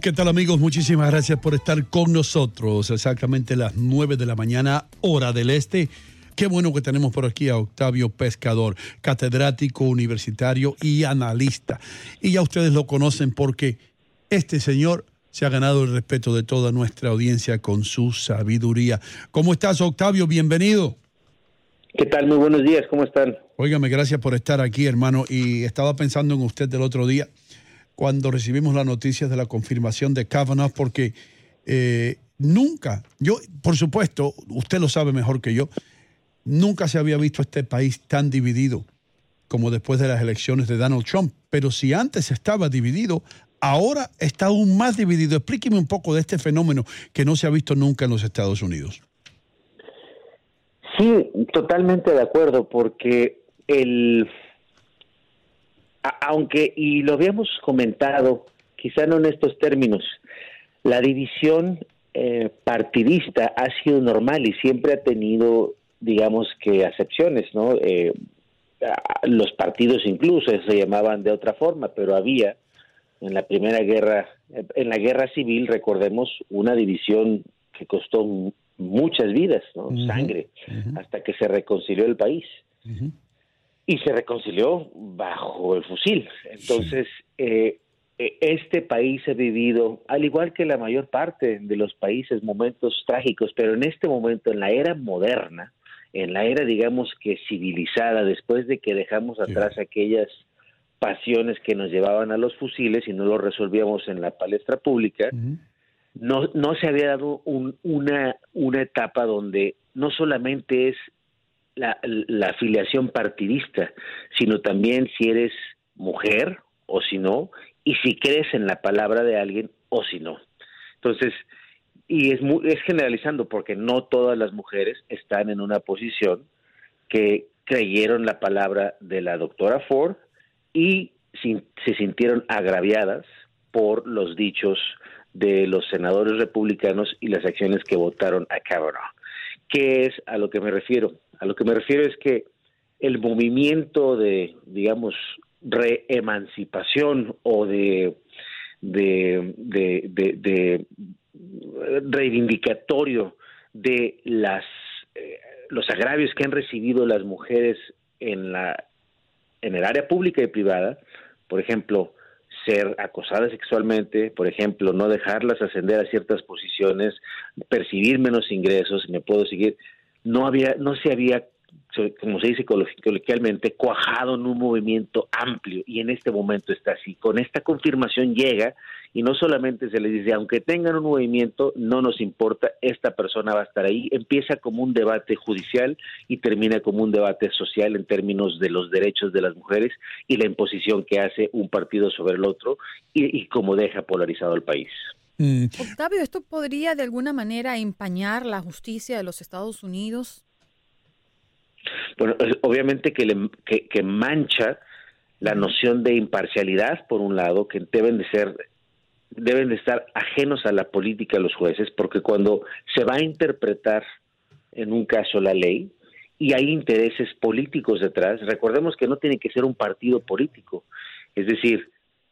¿Qué tal amigos? Muchísimas gracias por estar con nosotros. Exactamente las 9 de la mañana, hora del este. Qué bueno que tenemos por aquí a Octavio Pescador, catedrático universitario y analista. Y ya ustedes lo conocen porque este señor se ha ganado el respeto de toda nuestra audiencia con su sabiduría. ¿Cómo estás, Octavio? Bienvenido. ¿Qué tal? Muy buenos días, ¿cómo están? Óigame, gracias por estar aquí, hermano. Y estaba pensando en usted el otro día cuando recibimos las noticias de la confirmación de Kavanaugh, porque eh, nunca, yo, por supuesto, usted lo sabe mejor que yo, nunca se había visto este país tan dividido como después de las elecciones de Donald Trump. Pero si antes estaba dividido, ahora está aún más dividido. Explíqueme un poco de este fenómeno que no se ha visto nunca en los Estados Unidos. Sí, totalmente de acuerdo, porque el aunque, y lo habíamos comentado, quizá no en estos términos, la división eh, partidista ha sido normal y siempre ha tenido, digamos que, acepciones, ¿no? Eh, los partidos incluso se llamaban de otra forma, pero había en la primera guerra, en la guerra civil, recordemos, una división que costó muchas vidas, ¿no? Sangre, hasta que se reconcilió el país y se reconcilió bajo el fusil. Entonces, eh, eh, este país ha vivido, al igual que la mayor parte de los países, momentos trágicos, pero en este momento, en la era moderna, en la era, digamos que civilizada, después de que dejamos atrás aquellas pasiones que nos llevaban a los fusiles y no lo resolvíamos en la palestra pública, no, no se había dado una, una etapa donde no solamente es la, afiliación partidista, sino también si eres mujer o si no, y si crees en la palabra de alguien o si no. Entonces, y es, es generalizando porque no todas las mujeres están en una posición que creyeron la palabra de la doctora Ford y se sintieron agraviadas por los dichos de los senadores republicanos y las acciones que votaron a Kavanaugh. ¿Qué es a lo que me refiero? A lo que me refiero es que el movimiento de, digamos, reemancipación o de, de, de, reivindicatorio de las eh, los agravios que han recibido las mujeres en la en el área pública y privada, por ejemplo, ser acosadas sexualmente, por ejemplo, no dejarlas ascender a ciertas posiciones, percibir menos ingresos, me puedo seguir, no había no se había como se dice coloquialmente, cuajado en un movimiento amplio y en este momento está así. Con esta confirmación llega y no solamente se les dice, aunque tengan un movimiento, no nos importa, esta persona va a estar ahí. Empieza como un debate judicial y termina como un debate social en términos de los derechos de las mujeres y la imposición que hace un partido sobre el otro y, y cómo deja polarizado el país. Mm. Octavio, ¿esto podría de alguna manera empañar la justicia de los Estados Unidos? Bueno, obviamente que, le, que, mancha la noción de imparcialidad, por un lado, que deben de ser deben de estar ajenos a la política los jueces, porque cuando se va a interpretar en un caso la ley y hay intereses políticos detrás, recordemos que no tiene que ser un partido político, es decir,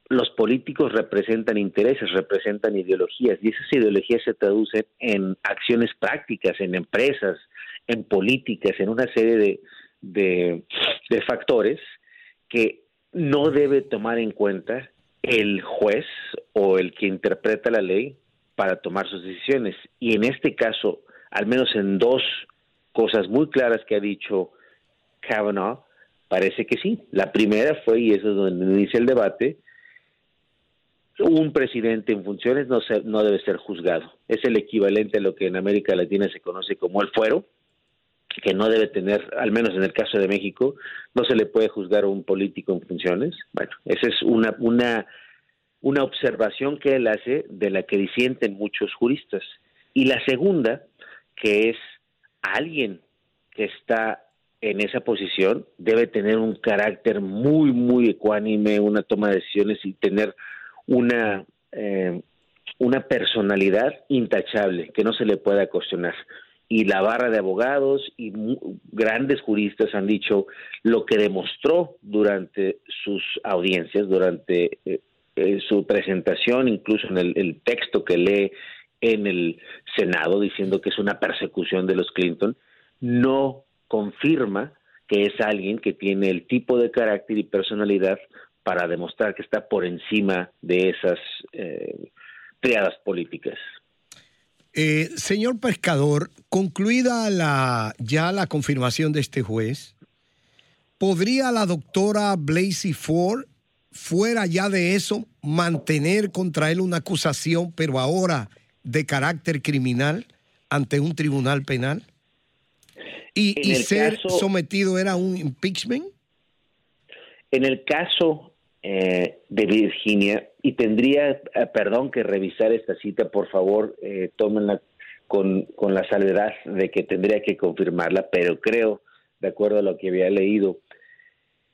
los políticos representan intereses, representan ideologías y esas ideologías se traducen en acciones prácticas, en empresas, en políticas, en una serie de, de, factores que no debe tomar en cuenta el juez o el que interpreta la ley para tomar sus decisiones. Y en este caso, al menos en dos cosas muy claras que ha dicho Kavanaugh, parece que sí. La primera fue, y eso es donde inicia el debate, un presidente en funciones no, no debe ser juzgado. Es el equivalente a lo que en América Latina se conoce como el fuero, que no debe tener, al menos en el caso de México, no se le puede juzgar a un político en funciones. Bueno, esa es una, una, una observación que él hace de la que disienten muchos juristas. Y la segunda, que es alguien que está en esa posición, debe tener un carácter muy, muy ecuánime, una toma de decisiones y tener una, eh, una personalidad intachable que no se le pueda cuestionar. Y la barra de abogados y grandes juristas han dicho lo que demostró durante sus audiencias, durante eh, eh, su presentación, incluso en el, texto que lee en el Senado diciendo que es una persecución de los Clinton, no confirma que es alguien que tiene el tipo de carácter y personalidad para demostrar que está por encima de esas eh, triadas políticas. Eh, señor pescador, concluida la, ya la confirmación de este juez, ¿podría la doctora Blasey Ford, fuera ya de eso, mantener contra él una acusación, pero ahora de carácter criminal, ante un tribunal penal? ¿Y, ser sometido era un impeachment? En el caso eh, de Virginia y tendría, eh, perdón, que revisar esta cita, por favor, eh, tómenla con, con la salvedad de que tendría que confirmarla, pero creo, de acuerdo a lo que había leído,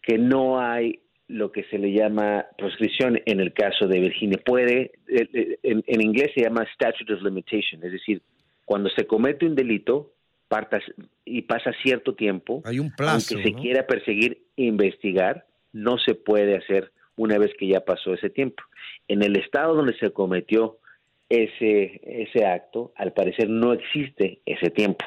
que no hay lo que se le llama proscripción en el caso de Virginia. Puede, en, en inglés se llama statute of limitation, es decir, cuando se comete un delito partas, y pasa cierto tiempo, hay un plazo, aunque se quiera perseguir e investigar, no se puede hacer una vez que ya pasó ese tiempo. En el estado donde se cometió ese, ese acto, al parecer no existe ese tiempo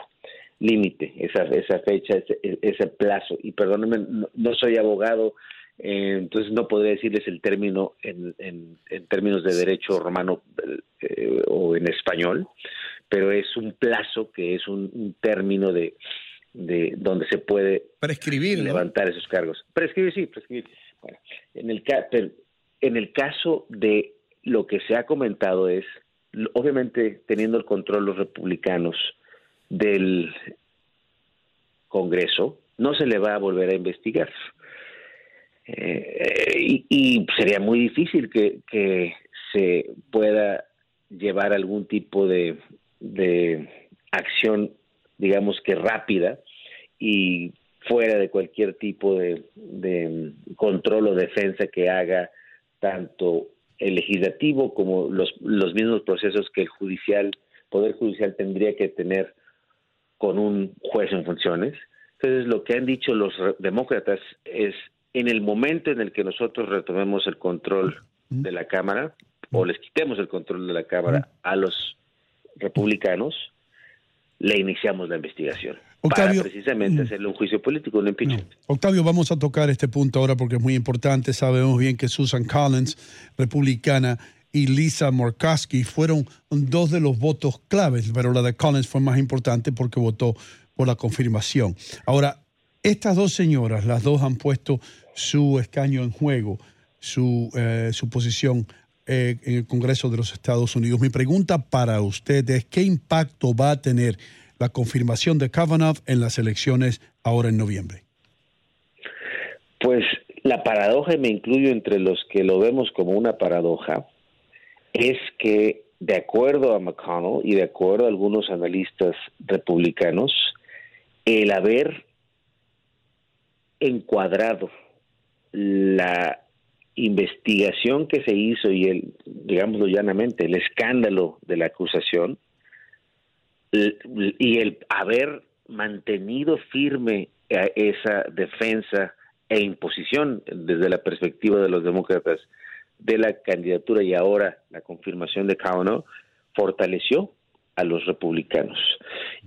límite, esa, esa fecha, ese, ese plazo. Y perdónenme, no, soy abogado, eh, entonces no podría decirles el término en, en, términos de derecho romano eh, o en español, pero es un plazo que es un, término de, de donde se puede prescribir levantar esos cargos. Prescribir, sí, prescribir. Bueno, en el, en el caso de lo que se ha comentado es, obviamente teniendo el control los republicanos del Congreso, no se le va a volver a investigar. Eh, y, sería muy difícil que, que, se pueda llevar algún tipo de, de acción, digamos que rápida, y fuera de cualquier tipo de, control o defensa que haga tanto el legislativo como los, los mismos procesos que el judicial, poder judicial tendría que tener con un juez en funciones. Entonces, lo que han dicho los demócratas es, en el momento en el que nosotros retomemos el control de la Cámara, o les quitemos el control de la Cámara a los republicanos, le iniciamos la investigación. Octavio, para precisamente hacerle un juicio político, un impeachment. Octavio, vamos a tocar este punto ahora porque es muy importante. Sabemos bien que Susan Collins, republicana, y Lisa Murkowski fueron dos de los votos claves, pero la de Collins fue más importante porque votó por la confirmación. Ahora, estas dos señoras, las dos han puesto su escaño en juego, su, eh, su posición eh, en el Congreso de los Estados Unidos. Mi pregunta para usted es, ¿qué impacto va a tener la confirmación de Kavanaugh en las elecciones ahora en noviembre? Pues la paradoja, y me incluyo entre los que lo vemos como una paradoja, es que de acuerdo a McConnell y de acuerdo a algunos analistas republicanos, el haber encuadrado la investigación que se hizo y el, digámoslo llanamente, el escándalo de la acusación y el haber mantenido firme esa defensa e imposición desde la perspectiva de los demócratas de la candidatura y ahora la confirmación de Kavanaugh fortaleció a los republicanos.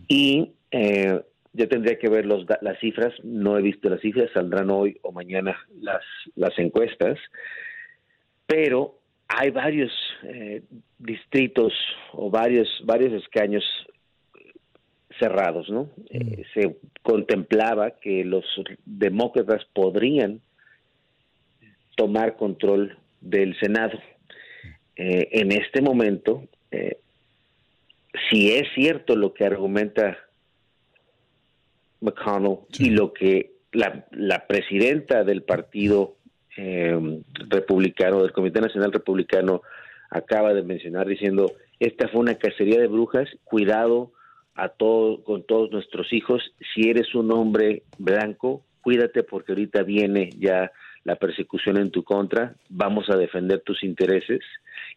Y eh, yo tendría que ver los, las cifras, no he visto las cifras, saldrán hoy o mañana las, las encuestas, pero hay varios eh, distritos o varios, varios escaños cerrados, ¿no? Eh, se contemplaba que los demócratas podrían tomar control del Senado. Eh, en este momento, eh, si es cierto lo que argumenta McConnell y lo que la, la presidenta del partido eh, republicano, del Comité Nacional Republicano, acaba de mencionar diciendo, esta fue una cacería de brujas, cuidado a todo, con todos nuestros hijos, si eres un hombre blanco, cuídate porque ahorita viene ya la persecución en tu contra, vamos a defender tus intereses.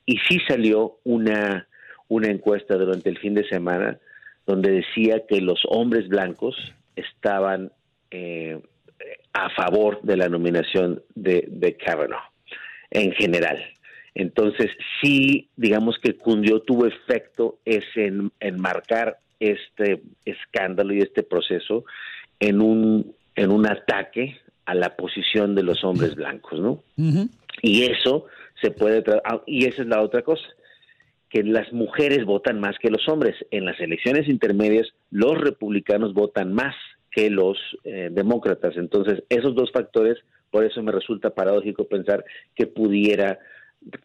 Y sí salió una, una encuesta durante el fin de semana donde decía que los hombres blancos estaban eh, a favor de la nominación de, de Kavanaugh en general. Entonces, sí, digamos que cundió, tuvo efecto ese enmarcar este escándalo y este proceso en un, en un ataque a la posición de los hombres blancos, ¿no? Y eso se puede, ah, y esa es la otra cosa, que las mujeres votan más que los hombres. En las elecciones intermedias, los republicanos votan más que los eh, demócratas. Entonces, esos dos factores, por eso me resulta paradójico pensar que pudiera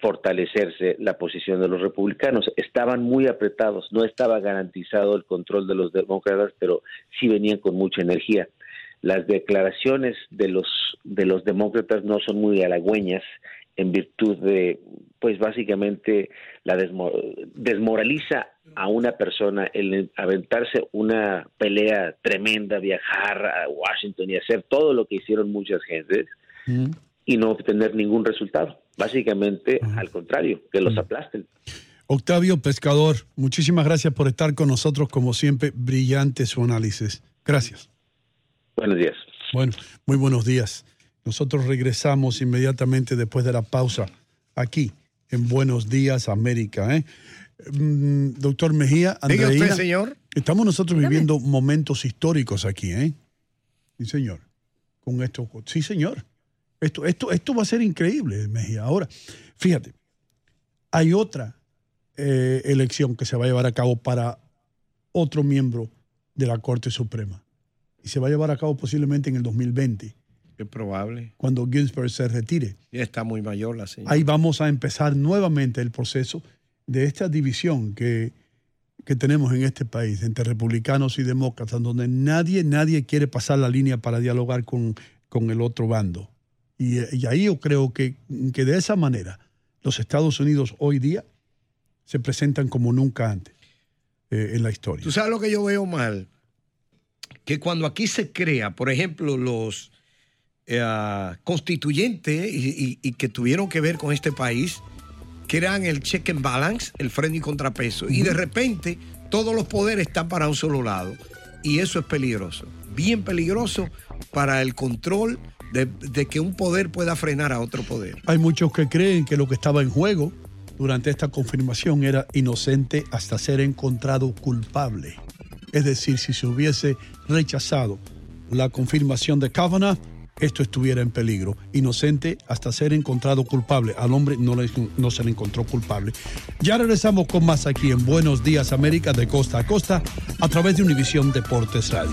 fortalecerse la posición de los republicanos. Estaban muy apretados, no estaba garantizado el control de los demócratas, pero sí venían con mucha energía. Las declaraciones de los de los demócratas no son muy halagüeñas en virtud de pues básicamente la desmoraliza a una persona el aventarse una pelea tremenda, viajar a Washington y hacer todo lo que hicieron muchas gentes y no obtener ningún resultado. Básicamente, al contrario, que los aplasten. Octavio Pescador, muchísimas gracias por estar con nosotros, como siempre, brillante su análisis. Gracias. Buenos días. Bueno, muy buenos días. Nosotros regresamos inmediatamente después de la pausa aquí en Buenos Días América. ¿eh? Mm, doctor Mejía, Andreina, señor. Estamos nosotros viviendo momentos históricos aquí, ¿eh? Sí, señor. Con esto, sí, señor. Esto, esto, esto va a ser increíble, Mejía. Ahora, fíjate, hay otra eh, elección que se va a llevar a cabo para otro miembro de la Corte Suprema y se va a llevar a cabo posiblemente en el 2020. Es probable. Cuando Ginsburg se retire. Ya está muy mayor la señora. Ahí vamos a empezar nuevamente el proceso de esta división que, que tenemos en este país entre republicanos y demócratas, donde nadie, nadie quiere pasar la línea para dialogar con, con el otro bando. Y, y, ahí yo creo que, que de esa manera los Estados Unidos hoy día se presentan como nunca antes eh, en la historia. ¿Tú sabes lo que yo veo mal? que cuando aquí se crea, por ejemplo, los eh, constituyentes y, que tuvieron que ver con este país, crean el check and balance, el freno y contrapeso, y de repente todos los poderes están para un solo lado. Y eso es peligroso, bien peligroso para el control de, que un poder pueda frenar a otro poder. Hay muchos que creen que lo que estaba en juego durante esta confirmación era inocente hasta ser encontrado culpable. Es decir, si se hubiese rechazado la confirmación de Kavanaugh, esto estuviera en peligro. Inocente hasta ser encontrado culpable. Al hombre no, no se le encontró culpable. Ya regresamos con más aquí en Buenos Días América de costa a costa a través de Univisión Deportes Radio.